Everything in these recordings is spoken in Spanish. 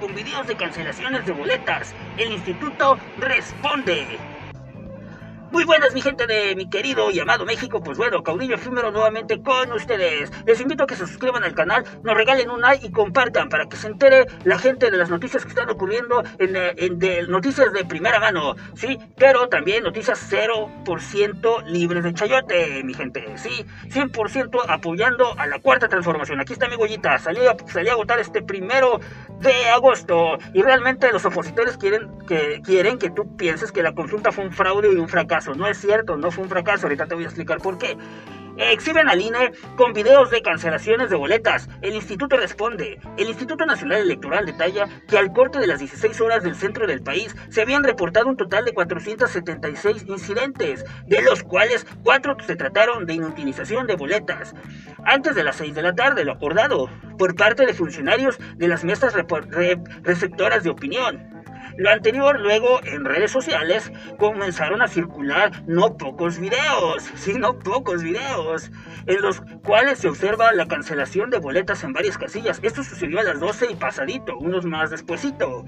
con videos de cancelaciones de boletas. El instituto responde. Muy buenas, mi gente de mi querido y amado México. Pues bueno, Caudillo Efímero nuevamente con ustedes. Les invito a que se suscriban al canal, nos regalen un like y compartan para que se entere la gente de las noticias que están ocurriendo en, eh, de noticias de primera mano. Sí, pero también noticias 0% libres de chayote, mi gente. Sí, 100% apoyando a la cuarta transformación. Aquí está mi gollita. Salí a, salí a votar este primero de agosto. Y realmente los opositores quieren que, quieren que tú pienses que la consulta fue un fraude y un fracaso. No es cierto, no fue un fracaso. Ahorita te voy a explicar por qué. Exhiben al INE con videos de cancelaciones de boletas. El instituto responde. El Instituto Nacional Electoral detalla que al corte de las 16 horas del centro del país se habían reportado un total de 476 incidentes, de los cuales 4 se trataron de inutilización de boletas. Antes de las 6 de la tarde, lo acordado, por parte de funcionarios de las mesas receptoras de opinión. Lo anterior, luego en redes sociales comenzaron a circular no pocos videos, sino pocos videos, en los cuales se observa la cancelación de boletas en varias casillas. Esto sucedió a las 12 y pasadito, unos más despuesito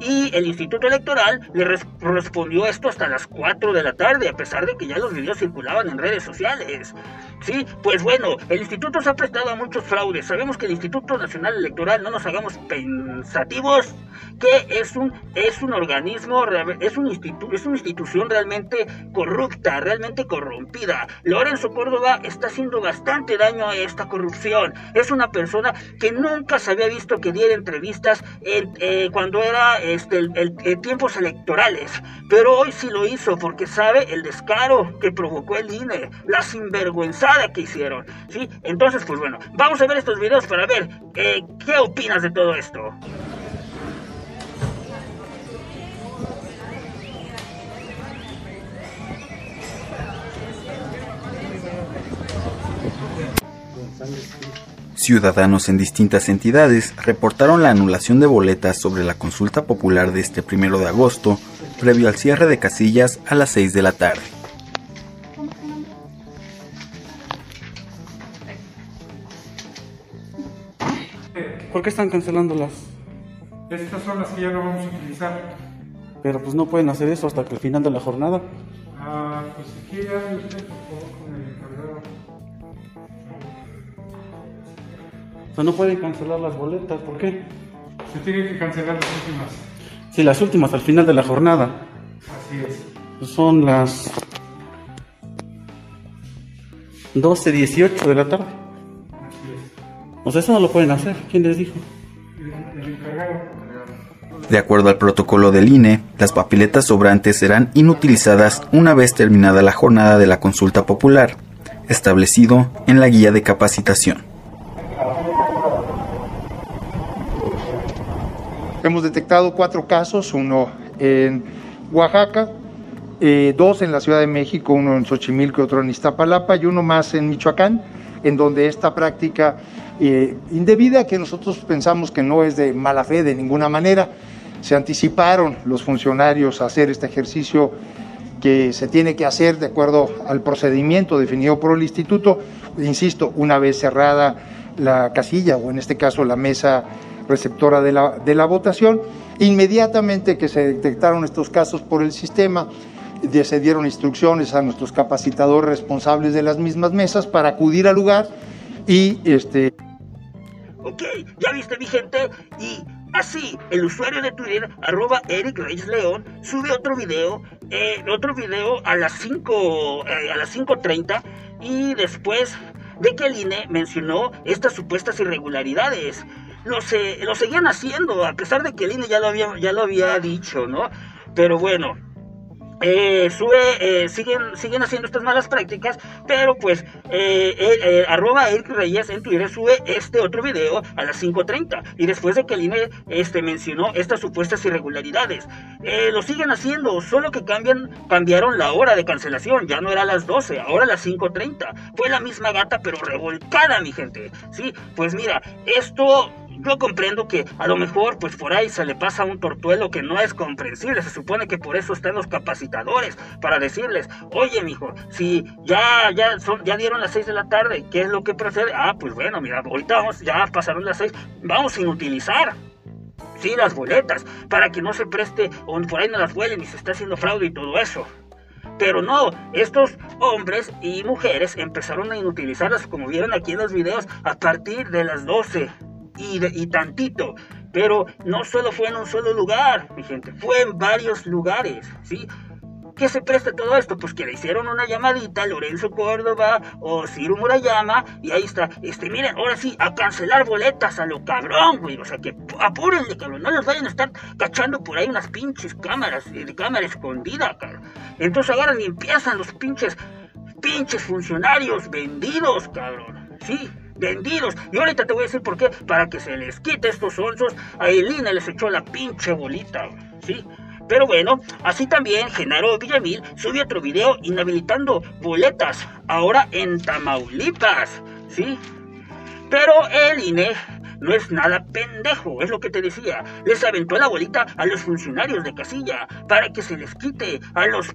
y el Instituto Electoral le respondió esto hasta las 4 de la tarde, a pesar de que ya los videos circulaban en redes sociales. Sí, pues bueno, el instituto se ha prestado a muchos fraudes. Sabemos que el Instituto Nacional Electoral, no nos hagamos pensativos, que es un, es un organismo, es, un es una institución realmente corrupta, realmente corrompida. Lorenzo Córdoba está haciendo bastante daño a esta corrupción. Es una persona que nunca se había visto que diera entrevistas eh, cuando era este, el, tiempos electorales, pero hoy sí lo hizo porque sabe el descaro que provocó el INE, la sinvergüenzada que hicieron, ¿sí? Entonces, pues bueno, vamos a ver estos videos para ver eh, qué opinas de todo esto. Ciudadanos en distintas entidades reportaron la anulación de boletas sobre la consulta popular de este primero de agosto, previo al cierre de casillas a las 6 de la tarde. ¿Por qué están cancelándolas? Estas son las que ya no vamos a utilizar. Pero pues no pueden hacer eso hasta el final de la jornada. Ah, pues aquí ya O sea, no pueden cancelar las boletas, ¿por qué? Se tienen que cancelar las últimas. Sí, las últimas al final de la jornada. Así es. Pues son las 12.18 de la tarde. Así es. O sea, eso no lo pueden hacer. ¿Quién les dijo? El, el encargado. De acuerdo al protocolo del INE, las papeletas sobrantes serán inutilizadas una vez terminada la jornada de la consulta popular, establecido en la guía de capacitación. Hemos detectado cuatro casos, uno en Oaxaca, eh, dos en la Ciudad de México, uno en Xochimilco, otro en Iztapalapa y uno más en Michoacán, en donde esta práctica eh, indebida, que nosotros pensamos que no es de mala fe de ninguna manera, se anticiparon los funcionarios a hacer este ejercicio que se tiene que hacer de acuerdo al procedimiento definido por el instituto, insisto, una vez cerrada la casilla o en este caso la mesa receptora de la, de la votación. Inmediatamente que se detectaron estos casos por el sistema, se dieron instrucciones a nuestros capacitadores responsables de las mismas mesas para acudir al lugar y este... Ok, ya viste mi gente y así el usuario de Twitter arroba Eric Reyes León sube otro video, eh, otro video a las 5 eh, a las 5.30 y después de que el INE mencionó estas supuestas irregularidades lo, lo seguían haciendo, a pesar de que el INE ya lo había, ya lo había dicho, ¿no? Pero bueno, eh, sube, eh, siguen, siguen haciendo estas malas prácticas, pero pues eh, arroba Eric Reyes en Twitter sube este otro video a las 5.30 y después de que el INE este, mencionó estas supuestas irregularidades, lo siguen haciendo, solo que cambian, cambiaron la hora de cancelación, ya no era las 12, ahora a las 5.30, fue la misma gata pero revolcada mi gente, sí, pues mira, esto yo comprendo que a lo mejor pues por ahí se le pasa un tortuelo que no es comprensible, se supone que por eso están los capacitadores para decirles, "Oye, mijo, si ya ya ya dieron las 6 de la tarde, ¿qué es lo que procede?" Ah, pues bueno, mira, ahorita vamos, ya pasaron las 6, vamos sin utilizar. sí, las boletas, para que no se preste o por ahí no las vuelen y se está haciendo fraude y todo eso. Pero no, estos hombres y mujeres empezaron a inutilizarlas, como vieron aquí en los videos, a partir de las 12 y, de, y tantito. Pero no solo fue en un solo lugar, mi gente, fue en varios lugares, ¿sí? ¿Qué se presta todo esto? Pues que le hicieron una llamadita a Lorenzo Córdoba o Ciro Murayama y ahí está. Este, miren, ahora sí, a cancelar boletas a lo cabrón, güey. O sea, que apúrenle, cabrón. No les vayan a estar cachando por ahí unas pinches cámaras, eh, de cámara escondida, cabrón. Entonces agarran y empiezan los pinches, pinches funcionarios vendidos, cabrón. Sí, vendidos. Y ahorita te voy a decir por qué. Para que se les quite estos onzos, a Elina les echó la pinche bolita, ¿sí? Pero bueno, así también Genaro Villamil subió otro video inhabilitando boletas, ahora en Tamaulipas, ¿sí? Pero el INE no es nada pendejo, es lo que te decía. Les aventó la bolita a los funcionarios de casilla para que se les quite a los,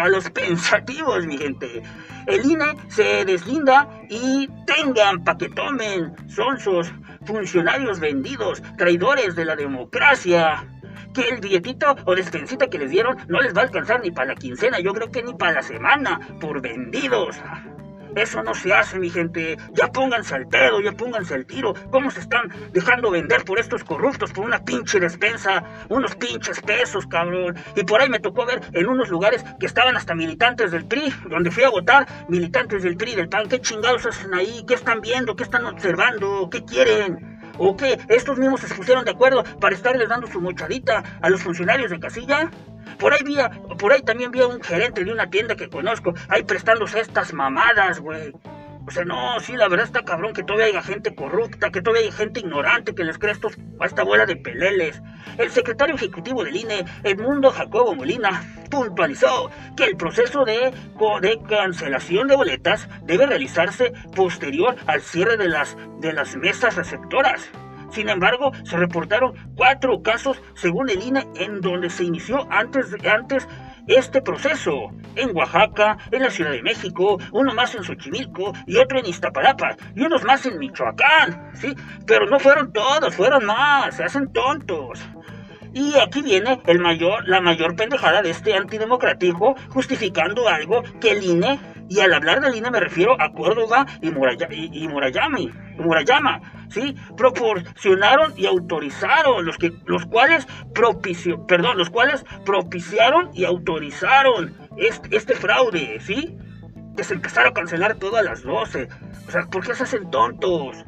a los pensativos, mi gente. El INE se deslinda y tengan pa' que tomen, sonsos, funcionarios vendidos, traidores de la democracia que el billetito o despensita que les dieron no les va a alcanzar ni para la quincena, yo creo que ni para la semana, por vendidos. Eso no se hace, mi gente. Ya pónganse al pedo, ya pónganse al tiro. ¿Cómo se están dejando vender por estos corruptos, por una pinche despensa? Unos pinches pesos, cabrón. Y por ahí me tocó ver en unos lugares que estaban hasta militantes del PRI, donde fui a votar, militantes del PRI, del PAN. ¿Qué chingados hacen ahí? ¿Qué están viendo? ¿Qué están observando? ¿Qué quieren? ¿O qué? ¿Estos mismos se pusieron de acuerdo para estarles dando su mochadita a los funcionarios de casilla? Por ahí, vi por ahí también vi a un gerente de una tienda que conozco, ahí prestándose estas mamadas, güey. O sea, no, sí, la verdad está cabrón que todavía haya gente corrupta, que todavía hay gente ignorante que les cree estos, a esta bola de peleles. El secretario ejecutivo del INE, Edmundo Jacobo Molina, puntualizó que el proceso de, de cancelación de boletas debe realizarse posterior al cierre de las, de las mesas receptoras. Sin embargo, se reportaron cuatro casos, según el INE, en donde se inició antes, antes este proceso en Oaxaca, en la Ciudad de México, uno más en Xochimilco y otro en Iztapalapa y unos más en Michoacán, ¿sí? Pero no fueron todos, fueron más, se hacen tontos. Y aquí viene el mayor, la mayor pendejada de este antidemocrático justificando algo que el INE, y al hablar del INE me refiero a Córdoba y, y, Murayami, Murayama, ¿sí? Proporcionaron y autorizaron, los, que, los cuales propicio, perdón, los cuales propiciaron y autorizaron este, fraude, ¿sí? Que se empezara a cancelar todo a las 12. O sea, ¿por qué se hacen tontos?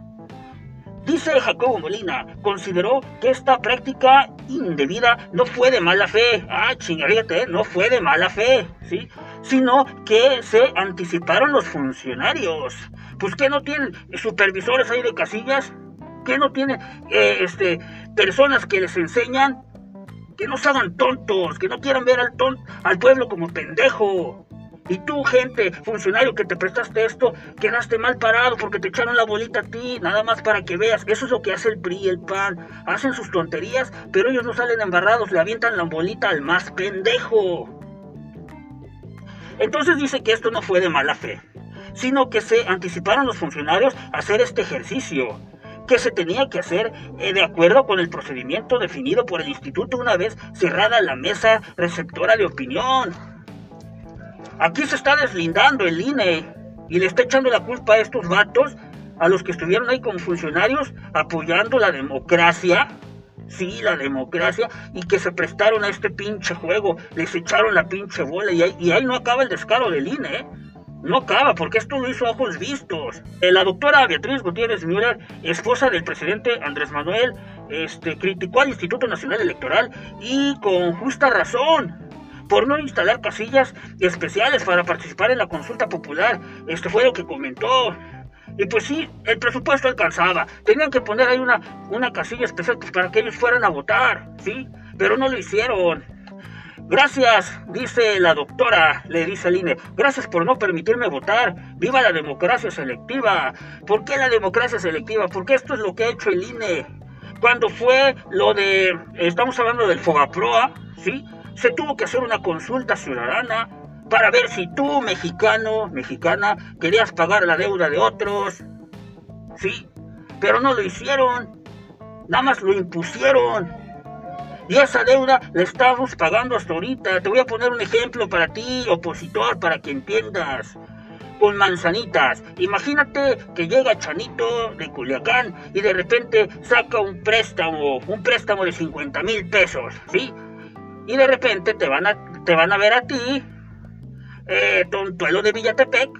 Dice Jacobo Molina, consideró que esta práctica indebida no fue de mala fe. Ah, chingadíate, no fue de mala fe, ¿sí? Sino que se anticiparon los funcionarios. Pues que no tienen supervisores ahí de casillas, que no tienen eh, este, personas que les enseñan, que no se hagan tontos, que no quieran ver al pueblo como pendejo. Y tú, gente, funcionario que te prestaste esto, quedaste mal parado porque te echaron la bolita a ti, nada más para que veas. Eso es lo que hace el PRI el PAN. Hacen sus tonterías, pero ellos no salen embarrados, le avientan la bolita al más pendejo. Entonces dice que esto no fue de mala fe, sino que se anticiparon los funcionarios a hacer este ejercicio que se tenía que hacer eh, de acuerdo con el procedimiento definido por el instituto una vez cerrada la mesa receptora de opinión. Aquí se está deslindando el INE y le está echando la culpa a estos vatos, a los que estuvieron ahí como funcionarios apoyando la democracia. Sí, la democracia, y que se prestaron a este pinche juego, les echaron la pinche bola y ahí, y ahí no acaba el descaro del INE, ¿eh? No acaba, porque esto lo hizo a ojos vistos. Eh, la doctora Beatriz Gutiérrez Müller, esposa del presidente Andrés Manuel, este, criticó al Instituto Nacional Electoral y con justa razón por no instalar casillas especiales para participar en la consulta popular. Esto fue lo que comentó. Y pues sí, el presupuesto alcanzaba. Tenían que poner ahí una, una casilla especial pues, para que ellos fueran a votar, ¿sí? Pero no lo hicieron. Gracias, dice la doctora, le dice al INE. Gracias por no permitirme votar. Viva la democracia selectiva. ¿Por qué la democracia selectiva? Porque esto es lo que ha hecho el INE. Cuando fue lo de, estamos hablando del Fogaproa, ¿sí? Se tuvo que hacer una consulta ciudadana para ver si tú, mexicano, mexicana, querías pagar la deuda de otros. Sí, pero no lo hicieron. nada más lo impusieron. Y esa deuda la estamos pagando hasta ahorita. Te voy a poner un ejemplo para ti, opositor, para que entiendas. Con manzanitas. Imagínate que llega Chanito de Culiacán y de repente saca un préstamo, un préstamo de 50 mil pesos, ¿sí? Y de repente te van a, te van a ver a ti, eh, tontuelo de Villatepec,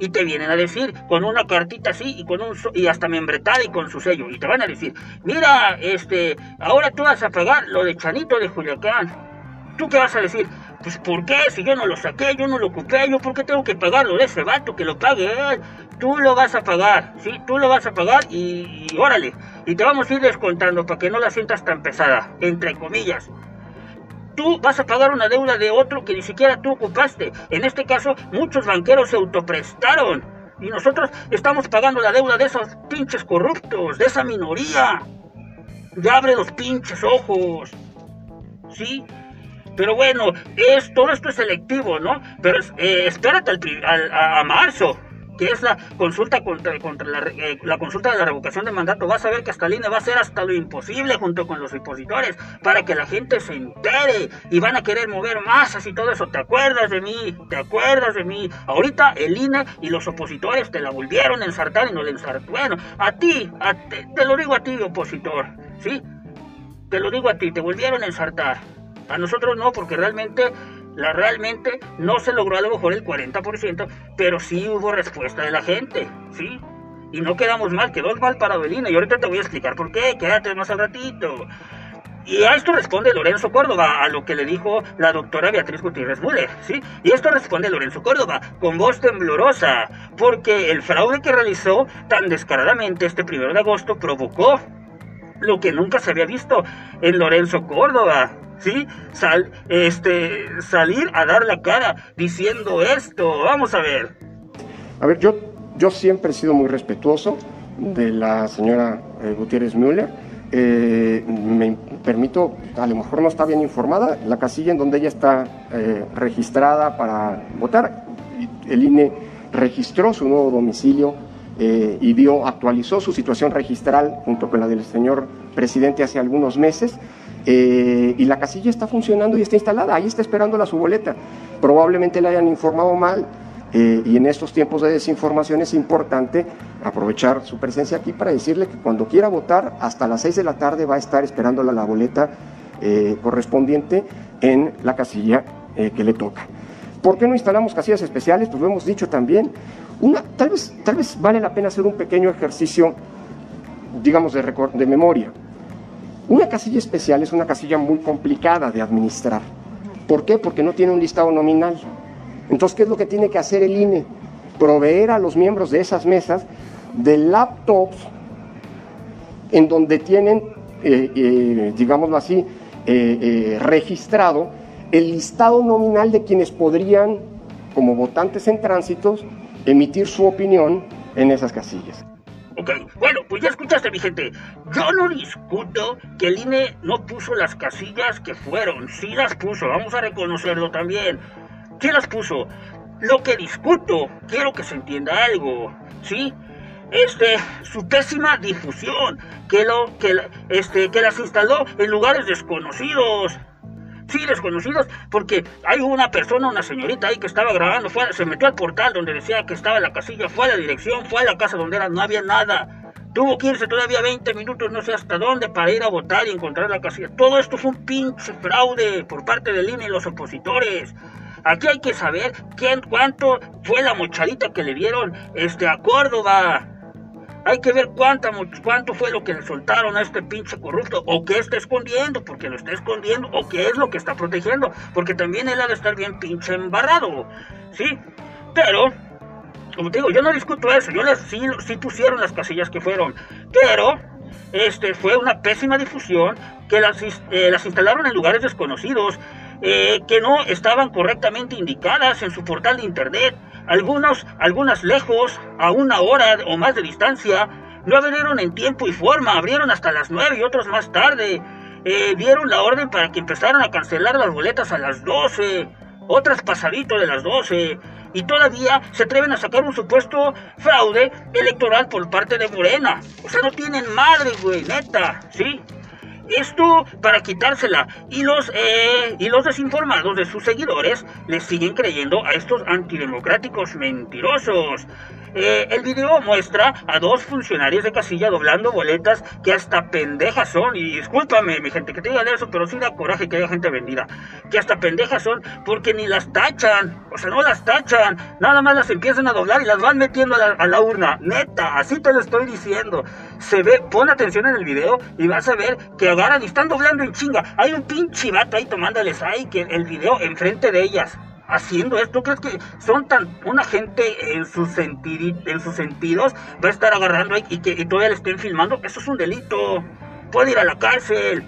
y te vienen a decir con una cartita así y con un y hasta membretada y con su sello y te van a decir mira este ahora tú vas a pagar lo de Chanito de Juliacán tú qué vas a decir pues por qué si yo no lo saqué yo no lo ocupé yo por qué tengo que pagarlo de ese vato que lo pague él tú lo vas a pagar sí tú lo vas a pagar y, y órale y te vamos a ir descontando para que no la sientas tan pesada entre comillas tú vas a pagar una deuda de otro que ni siquiera tú ocupaste. En este caso, muchos banqueros se autoprestaron. Y nosotros estamos pagando la deuda de esos pinches corruptos, de esa minoría. Ya abre los pinches ojos. ¿Sí? Pero bueno, es, todo esto es selectivo, ¿no? Pero eh, espérate al, a marzo que es la consulta contra, contra eh, la, consulta de la revocación de mandato, vas a ver que hasta el INE va a hacer hasta lo imposible junto con los opositores para que la gente se entere y van a querer mover masas y todo eso. ¿Te acuerdas de mí? ¿Te acuerdas de mí? Ahorita el INE y los opositores te la volvieron a ensartar y no le ensartaron. Bueno, a ti, te lo digo a ti, opositor, ¿sí? Te lo digo a ti, te volvieron a ensartar. A nosotros no, porque realmente la, realmente no se logró a lo mejor el 40%, pero sí hubo respuesta de la gente, ¿sí? Y no quedamos mal, quedó mal para Belina. Y ahorita te voy a explicar por qué, quédate más al ratito. Y a esto responde Lorenzo Córdoba, a lo que le dijo la doctora Beatriz Gutiérrez Müller, ¿sí? Y esto responde Lorenzo Córdoba, con voz temblorosa, porque el fraude que realizó tan descaradamente este primero de agosto provocó lo que nunca se había visto en Lorenzo Córdoba, ¿sí? Sal, este, salir a dar la cara diciendo esto. Vamos a ver. A ver, yo, yo siempre he sido muy respetuoso de la señora eh, Gutiérrez Müller. Eh, me permito, a lo mejor no está bien informada, la casilla en donde ella está eh, registrada para votar, el INE registró su nuevo domicilio y dio, actualizó su situación registral junto con la del señor presidente hace algunos meses. Eh, y la casilla está funcionando y está instalada, ahí está esperándola su boleta. Probablemente le hayan informado mal eh, y en estos tiempos de desinformación es importante aprovechar su presencia aquí para decirle que cuando quiera votar, hasta las 6 de la tarde va a estar esperándola la boleta eh, correspondiente en la casilla que le toca. ¿Por qué no instalamos casillas especiales? Pues lo hemos dicho también. Una, tal, vez, tal vez vale la pena hacer un pequeño ejercicio, digamos, de, de memoria. Una casilla especial es una casilla muy complicada de administrar. ¿Por qué? Porque no tiene un listado nominal. Entonces, ¿qué es lo que tiene que hacer el INE? Proveer a los miembros de esas mesas de laptops en donde tienen, eh, eh, digámoslo así, eh, registrado el listado nominal de quienes podrían, como votantes en tránsitos, emitir su opinión en esas casillas. Ok, bueno, pues ya escuchaste, mi gente. Yo no discuto que el INE no puso las casillas que fueron. Sí las puso, vamos a reconocerlo también. Sí las puso. Lo que discuto, quiero que se entienda algo, ¿sí? Este, su pésima difusión, que, lo, que, este, que las instaló en lugares desconocidos sí desconocidos, porque hay una persona, una señorita ahí que estaba grabando, fue, se metió al portal donde decía que estaba la casilla, fue a la dirección, fue a la casa donde era, no había nada. Tuvo que irse todavía 20 minutos, no sé hasta dónde, para ir a votar y encontrar la casilla. Todo esto fue un pinche fraude por parte del INE y los opositores. Aquí hay que saber quién, cuánto fue la mochadita que le dieron este, a Córdoba. Hay que ver cuánta, cuánto fue lo que le soltaron a este pinche corrupto, o qué está escondiendo, porque lo está escondiendo, o qué es lo que está protegiendo, porque también él ha de estar bien pinche embarrado, ¿sí? Pero, como te digo, yo no discuto eso, yo sí, sí pusieron las casillas que fueron, pero este, fue una pésima difusión, que las, eh, instalaron en lugares desconocidos, eh, que no estaban correctamente indicadas en su portal de internet, algunos, algunas lejos, a una hora o más de distancia, no abrieron en tiempo y forma, abrieron hasta las nueve y otros más tarde. Eh, dieron la orden para que empezaran a cancelar las boletas a las 12, otras pasadito de las 12. y todavía se atreven a sacar un supuesto fraude electoral por parte de Morena. O sea, no tienen madre, güey, neta, ¿sí? Esto para quitársela. Y los, eh, y los desinformados de sus seguidores les siguen creyendo a estos antidemocráticos mentirosos. Eh, el video muestra a dos funcionarios de casilla doblando boletas que hasta pendejas son. Y discúlpame, mi gente, que te digan eso, pero sí da coraje que haya gente vendida. Que hasta pendejas son porque ni las tachan. O sea, no las tachan. Nada más las empiezan a doblar y las van metiendo a la, a la urna. Neta, así te lo estoy diciendo. Se ve, pon atención en el video y vas a ver que agarran y están doblando en chinga. Hay un pinche vato ahí tomándoles ahí que el video enfrente de ellas haciendo esto? ¿Crees que son tan una gente en sus, en sus sentidos va a estar agarrando y que y todavía le estén filmando? Eso es un delito. Puede ir a la cárcel.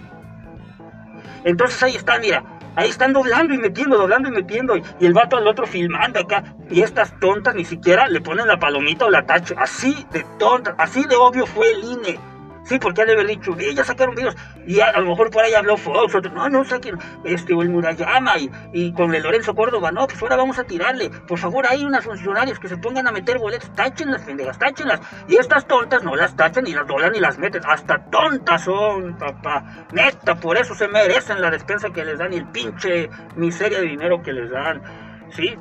Entonces ahí está, mira. Ahí están doblando y metiendo, doblando y metiendo. Y, el vato al otro filmando acá. Y estas tontas ni siquiera le ponen la palomita o la tacha. Así de tontas, así de obvio fue el INE. Sí, porque ha de haber dicho, ya sacaron videos. Y a, lo mejor por ahí habló Fox, otro, no, no saquen, este, o el Murayama, y, y con el Lorenzo Córdoba, no, pues ahora vamos a tirarle. Por favor, hay unas funcionarios que se pongan a meter boletos, táchenlas, pendejas, táchenlas. Y estas tontas no las tachan, ni las doblan, ni las meten. Hasta tontas son, papá. Neta, por eso se merecen la despensa que les dan y el pinche miseria de dinero que les dan. Sí.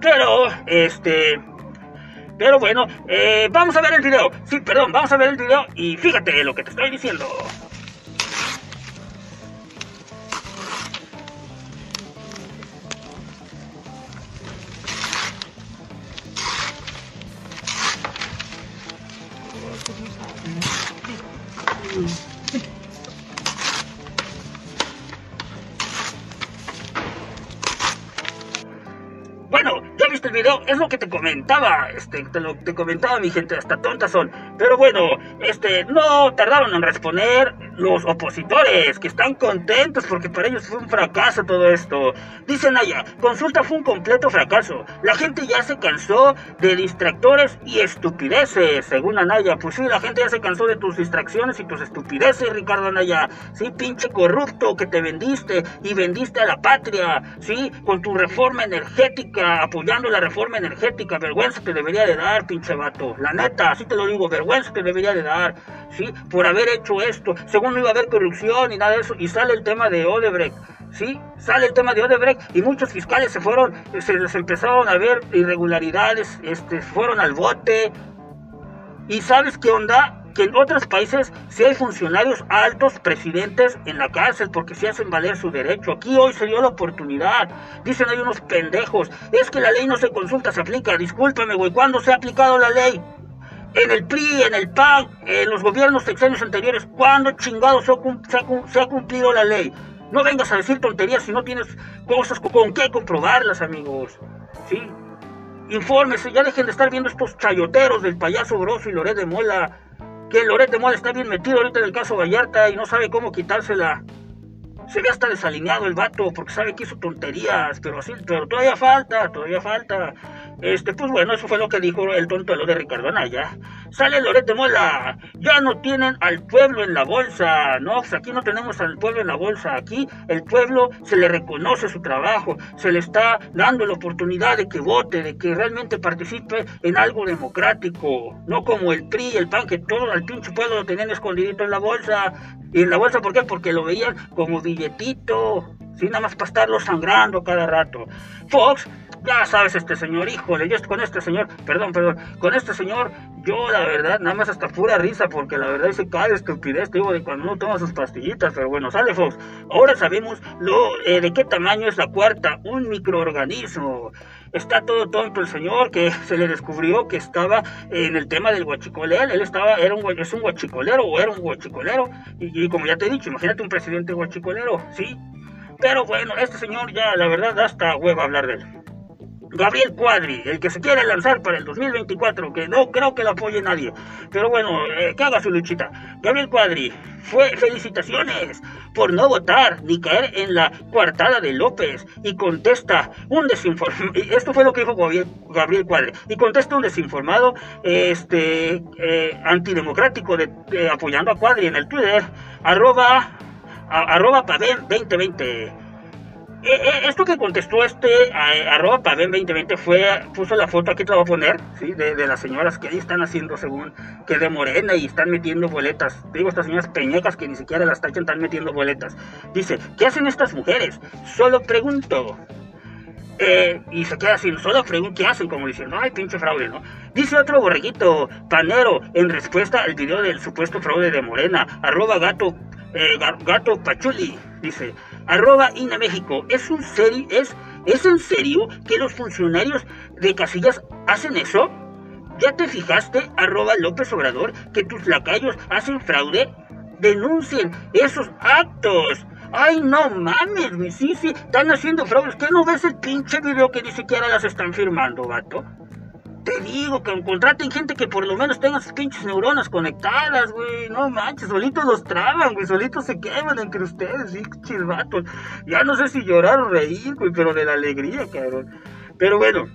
Pero, este pero bueno, eh, vamos a ver el video. Sí, perdón, vamos a ver el video y fíjate lo que te estoy diciendo. El video, es lo que te comentaba, este, te comentaba mi gente, hasta tontas son. Pero bueno, este, no tardaron en responder los opositores, que están contentos porque para ellos fue un fracaso todo esto. Dice Naya, consulta fue un completo fracaso. La gente ya se cansó de distractores y estupideces, según Anaya. Pues sí, la gente ya se cansó de tus distracciones y tus estupideces, Ricardo Anaya. Sí, pinche corrupto que te vendiste y vendiste a la patria, sí, con tu reforma energética, apoyando la reforma energética. Vergüenza te debería de dar, pinche vato. La neta, así te lo digo, vergüenza te debería de dar, sí, por haber hecho esto. Según no iba a haber corrupción y nada de eso, y sale el tema de Odebrecht. ¿sí? Sale el tema de Odebrecht y muchos fiscales se fueron, se les empezaron a ver irregularidades, este, fueron al bote. ¿Y sabes qué onda? Que en otros países sí hay funcionarios altos, presidentes en la cárcel porque se hacen valer su derecho. Aquí hoy se dio la oportunidad. Dicen hay unos pendejos. Es que la ley no se consulta, se aplica. Discúlpame, güey. ¿Cuándo se ha aplicado la ley? En el PRI, en el PAN, en los gobiernos sexenios anteriores, ¿cuándo chingados se ha, cumplido la ley? No vengas a decir tonterías si no tienes cosas con qué comprobarlas, amigos. ¿Sí? Infórmese, ya dejen de estar viendo estos chayoteros del payaso grosso y Loret de Mola. Que Loret de Mola está bien metido ahorita en el caso Vallarta y no sabe cómo quitársela. Se ve hasta desalineado el vato porque sabe que hizo tonterías, pero así, pero todavía falta, todavía falta. Este, pues bueno, eso fue lo que dijo el tonto de Ricardo Anaya. Sale Loret de Mola, ya no tienen al pueblo en la bolsa, no, pues aquí no tenemos al pueblo en la bolsa, aquí el pueblo se le reconoce su trabajo, se le está dando la oportunidad de que vote, de que realmente participe en algo democrático, no como el PRI y el PAN, que todo el pinche pueblo lo tenían escondidito en la bolsa. ¿Y en la bolsa por qué? Porque lo veían como sin nada más para estarlo sangrando cada rato. Fox ya sabes, este señor, híjole, yo con este señor, perdón, perdón, con este señor, yo la verdad, nada más hasta pura risa, porque la verdad se cae estupidez, digo, de cuando uno toma sus pastillitas, pero bueno, sale Fox. Ahora sabemos lo, eh, de qué tamaño es la cuarta, un microorganismo. Está todo tonto el señor que se le descubrió que estaba en el tema del guachicolero, él estaba, era un, es un guachicolero o era un guachicolero, y, como ya te he dicho, imagínate un presidente guachicolero, ¿sí? Pero bueno, este señor ya, la verdad, da hasta huevo hablar de él. Gabriel Cuadri, el que se quiere lanzar para el 2024, que no creo que lo apoye nadie, pero bueno, eh, que haga su luchita. Gabriel Cuadri, fue felicitaciones por no votar ni caer en la coartada de López y contesta un desinformado, esto fue lo que dijo Gabriel Cuadri, y contesta un desinformado este eh, antidemocrático de, apoyando a Cuadri en el Twitter, arroba, arroba 2020 eh, eh, esto que contestó este a- arroba paven 2020 fue, puso la foto, aquí te la voy a poner, ¿sí? de, de las señoras que ahí están haciendo según que de morena y están metiendo boletas. Digo, estas señoras peñecas que ni siquiera las tachan, están metiendo boletas. Dice, ¿qué hacen estas mujeres? Solo pregunto. Eh, y se queda así, solo pregunto qué hacen, como diciendo, ay, pinche fraude, ¿no? Dice otro borreguito, panero, en respuesta al video del supuesto fraude de Morena, arroba gato, eh, ga- gato pachuli, dice, arroba INA México, ¿es un serio, es, es en serio que los funcionarios de Casillas hacen eso? ¿Ya te fijaste, arroba López Obrador, que tus lacayos hacen fraude? Denuncien esos actos. Ay, no mames, güey. Sí, sí, están haciendo fraudes. ¿Qué no ves el pinche video que ni siquiera las están firmando, vato? Te digo que contraten gente que por lo menos tenga sus pinches neuronas conectadas, güey. No manches, solitos los traban, güey. Solitos se queman entre ustedes, pinches vatos. Ya no sé si llorar o reír, güey, pero de la alegría, cabrón. Pero bueno,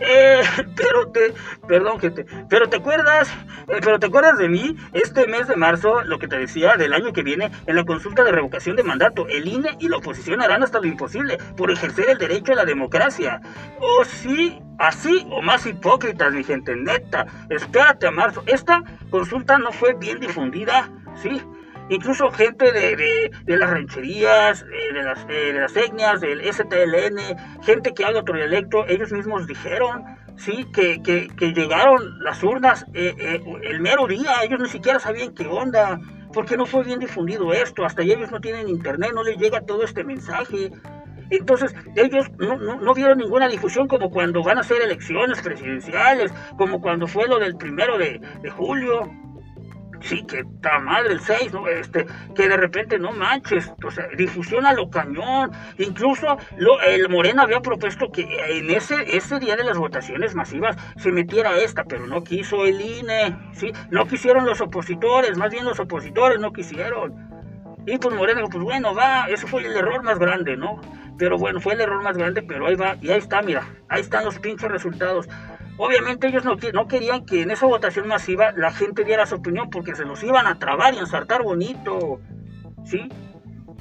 eh, pero te, perdón gente, pero te acuerdas, eh, pero te acuerdas de mí, este mes de marzo, lo que te decía del año que viene, en la consulta de revocación de mandato, el INE y la oposición harán hasta lo imposible por ejercer el derecho a la democracia. Oh sí, así o más hipócritas, mi gente, neta, espérate a marzo. Esta consulta no fue bien difundida, sí. Incluso gente de, de, las rancherías, eh, de, las, eh, de las etnias, del STLN, gente que habla otro dialecto, ellos mismos dijeron, sí, que, que, que llegaron las urnas eh, eh, el mero día, ellos ni siquiera sabían qué onda, porque no fue bien difundido esto, hasta ellos no tienen internet, no les llega todo este mensaje. Entonces, ellos no, no, no vieron ninguna difusión como cuando van a hacer elecciones presidenciales, como cuando fue lo del primero de, de julio, sí, que está madre el 6, ¿no? Este, que de repente no manches, o sea, difusión a lo cañón. Incluso lo, el Morena había propuesto que en ese, ese día de las votaciones masivas se metiera esta, pero no quiso el INE, sí, no quisieron los opositores, más bien los opositores no quisieron. Y pues Morena dijo, pues bueno, va, ese fue el error más grande, ¿no? Pero bueno, fue el error más grande, pero ahí va, y ahí está, mira, ahí están los pinches resultados. Obviamente ellos no, no querían que en esa votación masiva la gente diera su opinión porque se los iban a trabar y ensartar bonito, ¿sí?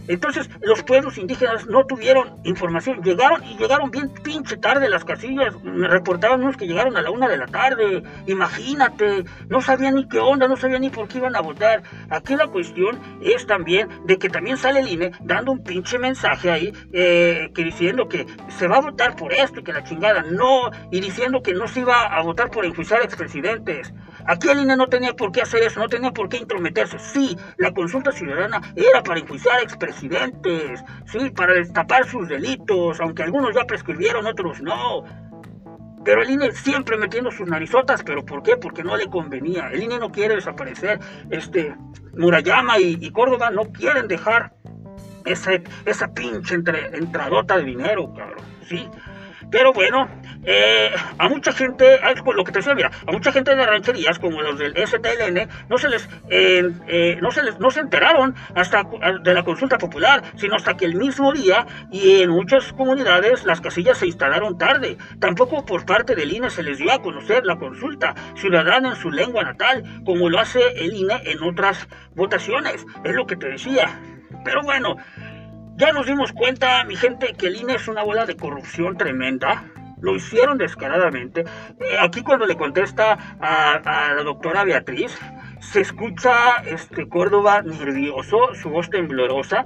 Entonces los pueblos indígenas no tuvieron información, llegaron y llegaron bien pinche tarde las casillas, me reportaban unos que llegaron a la una de la tarde, imagínate, no sabían ni qué onda, no sabían ni por qué iban a votar. Aquí la cuestión es también de que también sale el INE dando un pinche mensaje ahí, eh, que diciendo que se va a votar por esto y que la chingada no, y diciendo que no se iba a votar por enjuiciar expresidentes. Aquí el INE no tenía por qué hacer eso, no tenía por qué intrometerse. Sí, la consulta ciudadana era para enjuiciar expresidentes, sí, para destapar sus delitos, aunque algunos ya prescribieron, otros no. Pero el INE siempre metiendo sus narizotas, ¿pero por qué? Porque no le convenía. El INE no quiere desaparecer. Este, Murayama y, y Córdoba no quieren dejar ese, esa pinche entre, entradota de dinero, cabrón, ¿sí? Pero bueno, eh, a mucha gente, ah, lo que te mira, a mucha gente de rancherías como los del STLN no se les, eh, eh, no se les, no se enteraron hasta cu- de la consulta popular, sino hasta que el mismo día y en muchas comunidades las casillas se instalaron tarde. Tampoco por parte del INE se les dio a conocer la consulta ciudadana en su lengua natal, como lo hace el INE en otras votaciones. Es lo que te decía. Pero bueno, ya nos dimos cuenta, mi gente, que el INE es una bola de corrupción tremenda. Lo hicieron descaradamente. Eh, aquí cuando le contesta a, a la doctora Beatriz, se escucha este Córdoba nervioso, su voz temblorosa,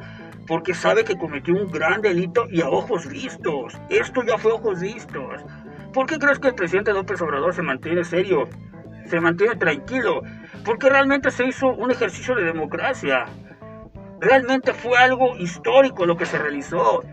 porque sabe que cometió un gran delito y a ojos vistos. Esto ya fue ojos vistos. ¿Por qué crees que el presidente López Obrador se mantiene serio? Se mantiene tranquilo. Porque realmente se hizo un ejercicio de democracia. Realmente fue algo histórico lo que se realizó.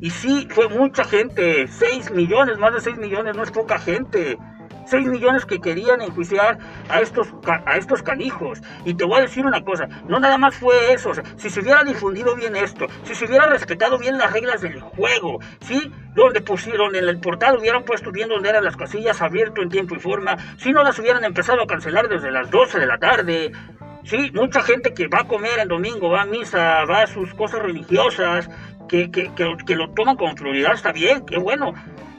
Y sí, fue mucha gente. 6 millones, más de 6 millones, no es poca gente. 6 millones que querían enjuiciar a estos, a estos canijos. Y te voy a decir una cosa, no nada más fue eso. si se hubiera difundido bien esto, si se hubiera respetado bien las reglas del juego, ¿sí? Donde pusieron en el portal, hubieran puesto bien donde eran las casillas abierto en tiempo y forma, si no las hubieran empezado a cancelar desde las 12 de la tarde, Sí, mucha gente que va a comer el domingo, va a misa, va a sus cosas religiosas, que, que, que, lo toman con prioridad, está bien, qué bueno.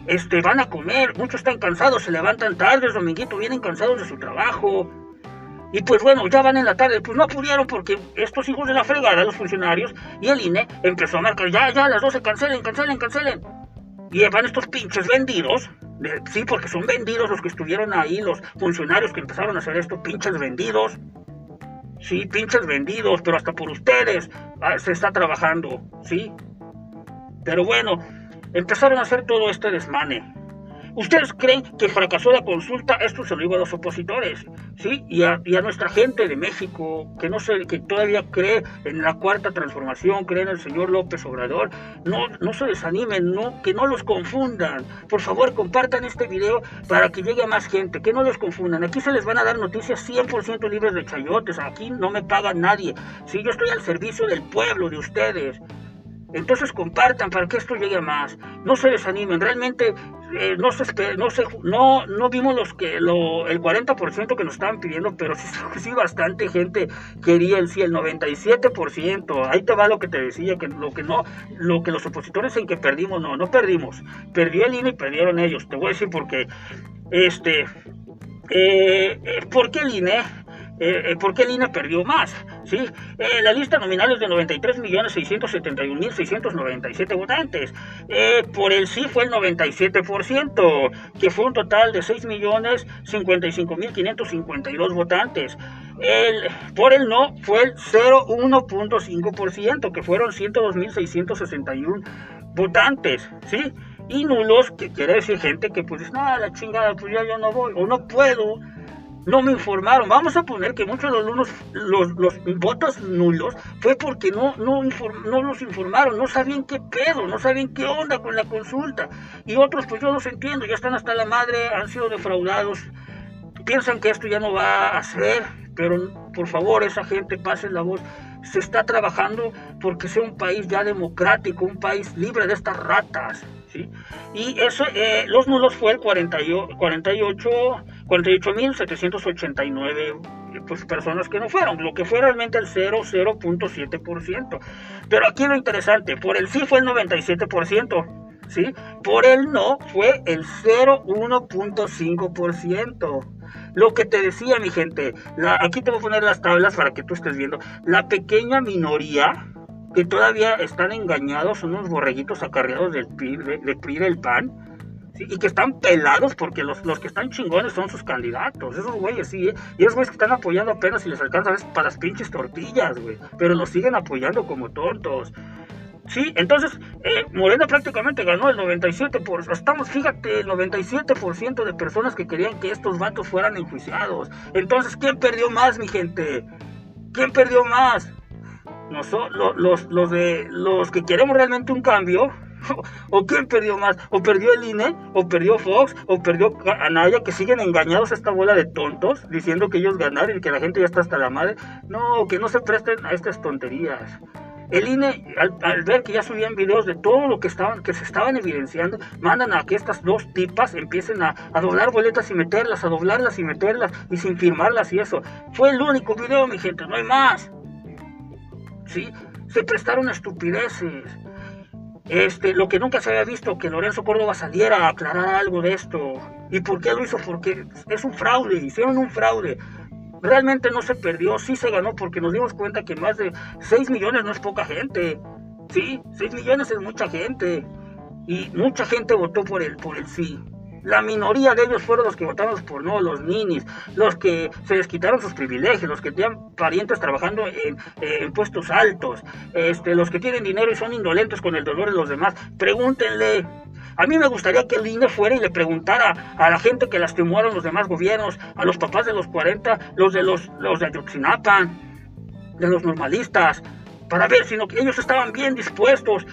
Este, van a comer, muchos están cansados, se levantan tarde, dominguito, vienen cansados de su trabajo. Y pues bueno, ya van en la tarde, pues no pudieron porque estos hijos de la fregada, los funcionarios y el INE empezó a marcar, ya, ya, las 12 cancelen, cancelen, cancelen. Y van estos pinches vendidos, sí, porque son vendidos los que estuvieron ahí, los funcionarios que empezaron a hacer esto, pinches vendidos. Sí, pinches vendidos, pero hasta por ustedes ah, se está trabajando, ¿sí? Pero bueno, empezaron a hacer todo este desmane. ¿Ustedes creen que fracasó la consulta? Esto se lo digo a los opositores, ¿sí? Y a, nuestra gente de México, que no se, que todavía cree en la cuarta transformación, cree en el señor López Obrador, no, no se desanimen, no, que no los confundan. Por favor, compartan este video para que llegue a más gente, que no los confundan. Aquí se les van a dar noticias 100% libres de chayotes, aquí no me paga nadie, ¿sí? Yo estoy al servicio del pueblo, de ustedes. Entonces compartan para que esto llegue a más. No se desanimen. Realmente eh, no se no se no no vimos los que el 40% que nos estaban pidiendo, pero sí, sí bastante gente quería el sí el 97%. Ahí te va lo que te decía que lo que no lo que los opositores en que perdimos no, no perdimos. Perdió el INE y perdieron ellos. Te voy a decir por qué. Este eh, eh, ¿por qué el INE? Eh, eh, ¿Por qué el INE perdió más? ¿Sí? Eh, la lista nominal es de 93.671.697 votantes. Por el sí fue el 97%, que fue un total de 6.055.552 votantes. El, por el no fue el 0,1.5%, que fueron 102.661 votantes, ¿sí? Y nulos, que quiere decir gente que pues, no, la chingada, pues yo no voy, o no puedo, no me informaron. Vamos a poner que muchos de los, votos nulos fue porque no, no, no los informaron, no sabían qué pedo, no sabían qué onda con la consulta. Y otros, pues yo los entiendo, ya están hasta la madre, han sido defraudados, piensan que esto ya no va a ser, pero por favor, esa gente pase la voz. Se está trabajando porque sea un país ya democrático, un país libre de estas ratas. ¿sí? Y eso, eh, los nulos fue el 48, 48 48.789 pues, personas que no fueron, lo que fue realmente el 0, 0.7%. Pero aquí lo interesante, por el sí fue el 97%, ¿sí? Por el no fue el 0.1.5%. Lo que te decía mi gente, la- aquí te voy a poner las tablas para que tú estés viendo, la pequeña minoría que todavía están engañados, son unos borreguitos acarreados del PRI, de- del PRI del PAN, y que están pelados porque los, los que están chingones son sus candidatos, esos güeyes sí, ¿eh? y esos güeyes que están apoyando apenas si les alcanza a veces para las pinches tortillas, güey, pero los siguen apoyando como tontos. Sí, entonces eh, Morena prácticamente ganó el 97%, estamos, fíjate, el 97% de personas que querían que estos vatos fueran enjuiciados. Entonces, ¿quién perdió más, mi gente? ¿Quién perdió más? Noso- lo- los, los, de, los que queremos realmente un cambio, o quién perdió más, o perdió el INE, o perdió Fox, o perdió Anaya, que siguen engañados a esta bola de tontos, diciendo que ellos ganaron y que la gente ya está hasta la madre. No, que no se presten a estas tonterías. El INE, al, al ver que ya subían videos de todo lo que estaban, que se estaban evidenciando, mandan a que estas dos tipas empiecen a, a doblar boletas y meterlas, a doblarlas y meterlas, y sin firmarlas y eso. Fue el único video, mi gente, no hay más. ¿sí? Se prestaron a estupideces. Este, lo que nunca se había visto, que Lorenzo Córdoba saliera a aclarar algo de esto. ¿Y por qué lo hizo? Porque es un fraude, hicieron un fraude. Realmente no se perdió, sí se ganó porque nos dimos cuenta que más de 6 millones no es poca gente. Sí, 6 millones es mucha gente. Y mucha gente votó por el, por el sí. La minoría de ellos fueron los que votaron por no, los ninis, los que se les quitaron sus privilegios, los que tenían parientes trabajando en, en puestos altos, este, los que tienen dinero y son indolentes con el dolor de los demás. Pregúntenle. A mí me gustaría que el INE fuera y le preguntara a la gente que lastimaron los demás gobiernos, a los papás de los 40, los de los, los de Ayotzinapa, de los normalistas, para ver si no- ellos estaban bien dispuestos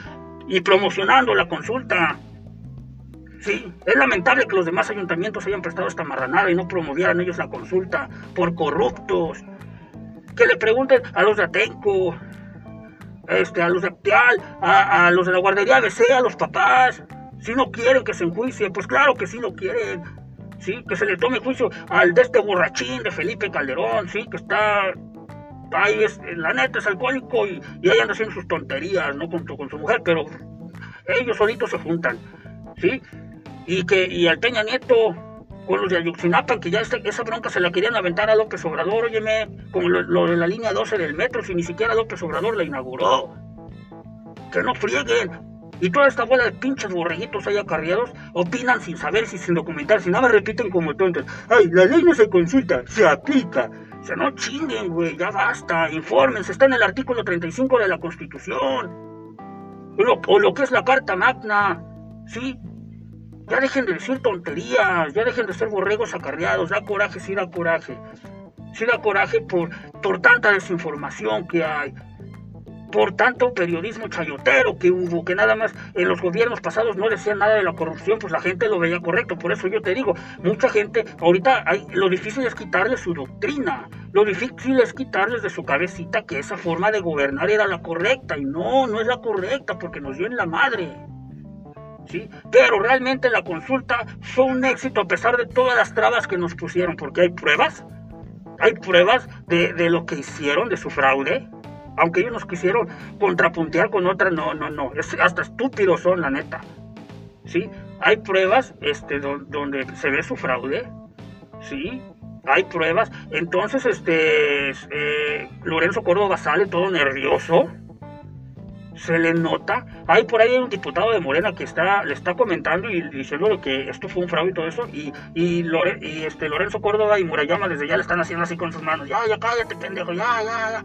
y promocionando la consulta. Sí, es lamentable que los demás ayuntamientos hayan prestado esta marranada y no promovieran ellos la consulta por corruptos. Que le pregunten a los de Atenco, este, a los de Acteal, a, los de la guardería ABC, a los papás. Si no quieren que se enjuicie, pues claro que sí lo quieren. Sí, que se le tome juicio al de este borrachín de Felipe Calderón, sí, que está ahí, es, la neta es alcohólico y, y ahí anda haciendo sus tonterías, ¿no? Con, con su mujer, pero ellos solitos se juntan, ¿sí? Y que y al Peña Nieto, con los de Ayuxinapa, que ya esa bronca se la querían aventar a López Obrador, óyeme, como lo, lo de la línea 12 del metro, si ni siquiera López Obrador la inauguró. Que no frieguen. Y toda esta bola de pinches borreguitos ahí acarreados opinan sin saber, si sin documentar, si nada repiten como tontos. Ay, la ley no se consulta, se aplica. O sea, no chinguen, güey, ya basta, infórmense, está en el artículo 35 de la Constitución. O lo que es la Carta Magna, ¿sí? Ya dejen de decir tonterías, ya dejen de ser borregos acarreados, da coraje, sí da coraje. Sí da coraje por, por tanta desinformación que hay, por tanto periodismo chayotero que hubo, que nada más en los gobiernos pasados no decían nada de la corrupción, pues la gente lo veía correcto. Por eso yo te digo, mucha gente, ahorita hay, lo difícil es quitarles su doctrina, lo difícil es quitarles de su cabecita que esa forma de gobernar era la correcta, y no, no es la correcta, porque nos dio en la madre. ¿Sí? Pero realmente la consulta fue un éxito a pesar de todas las trabas que nos pusieron, porque hay pruebas, hay pruebas de, de lo que hicieron, de su fraude, aunque ellos nos quisieron contrapuntear con otra, no, no, no, es, hasta estúpidos son, la neta, ¿sí? Hay pruebas este, don- donde se ve su fraude, ¿sí? Hay pruebas, entonces, este, eh, Lorenzo Córdoba sale todo nervioso, se le nota. Hay por ahí un diputado de Morena que está, le está comentando y diciendo que esto fue un fraude y todo eso. Y, y, Lore- y este Lorenzo Córdoba y Murayama desde ya le están haciendo así con sus manos. Ya, ya cállate, pendejo, ya, ya, ya.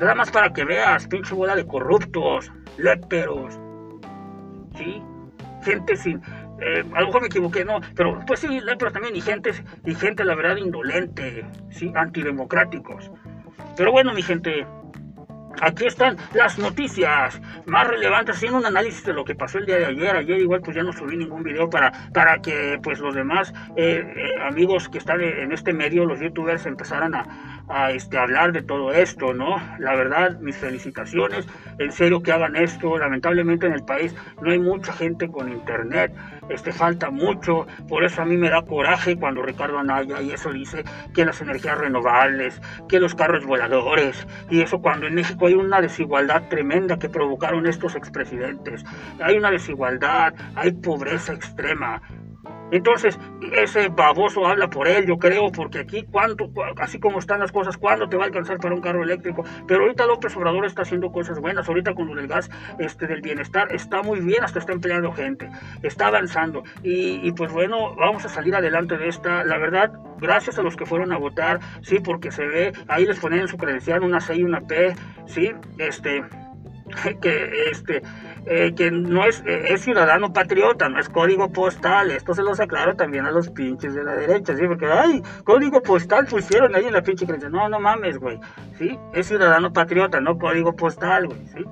Nada más para que veas, pinche bola de corruptos, léperos. ¿Sí? Gente sin. eh, a lo mejor me equivoqué, no, pero pues sí, léperos también y gente, y gente, la verdad, indolente, ¿sí? Antidemocráticos. Pero bueno, mi gente, Aquí están las noticias más relevantes, haciendo un análisis de lo que pasó el día de ayer. Ayer igual pues ya no subí ningún video para, para que pues los demás eh, eh, amigos que están en este medio, los youtubers, empezaran a, a, este, hablar de todo esto, ¿no? La verdad, mis felicitaciones, en serio que hagan esto. Lamentablemente en el país no hay mucha gente con internet, este falta mucho, por eso a mí me da coraje cuando Ricardo Anaya y eso dice que las energías renovables, que los carros voladores, y eso cuando en México hay una desigualdad tremenda que provocaron estos expresidentes. Hay una desigualdad, hay pobreza extrema. Entonces, ese baboso habla por él, yo creo, porque aquí, cuánto, así como están las cosas, ¿cuándo te va a alcanzar para un carro eléctrico? Pero ahorita López Obrador está haciendo cosas buenas, ahorita con del gas este, del bienestar está muy bien, hasta está empleando gente, está avanzando. Y, pues bueno, vamos a salir adelante de esta, la verdad, gracias a los que fueron a votar, sí, porque se ve, ahí les ponen en su credencial una C y una P, sí, este, que este eh, que no es, eh, es ciudadano patriota, no es código postal. Esto se los aclaro también a los pinches de la derecha, ¿sí? Porque, ay, código postal pusieron ahí en la pinche creencia. No, no mames, güey, ¿sí? Es ciudadano patriota, no código postal, güey, ¿sí?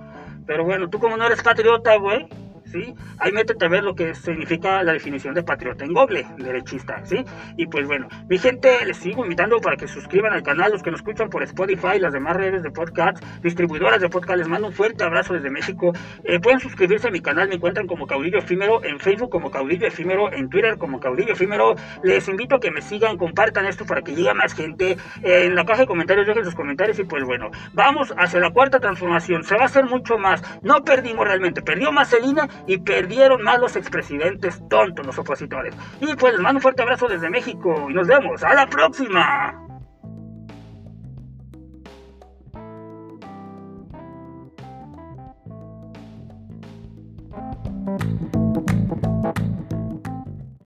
Pero bueno, tú como no eres patriota, güey, ¿sí? Ahí métete a ver lo que significa la definición de patriota en Google, derechista, ¿sí? Y pues bueno, mi gente, les sigo invitando para que suscriban al canal, los que nos escuchan por Spotify, las demás redes de podcast, distribuidoras de podcast, les mando un fuerte abrazo desde México. Eh, pueden suscribirse a mi canal, me encuentran como Caudillo Efímero, en Facebook como Caudillo Efímero, en Twitter como Caudillo Efímero. Les invito a que me sigan, compartan esto para que llegue más gente. Eh, en la caja de comentarios dejen sus comentarios y pues bueno, vamos hacia la cuarta transformación, se va a hacer mucho más. No perdimos realmente, perdió Marcelina y perdieron más los expresidentes tontos, los opositores. Y pues les mando un fuerte abrazo desde México y nos vemos. ¡A la próxima!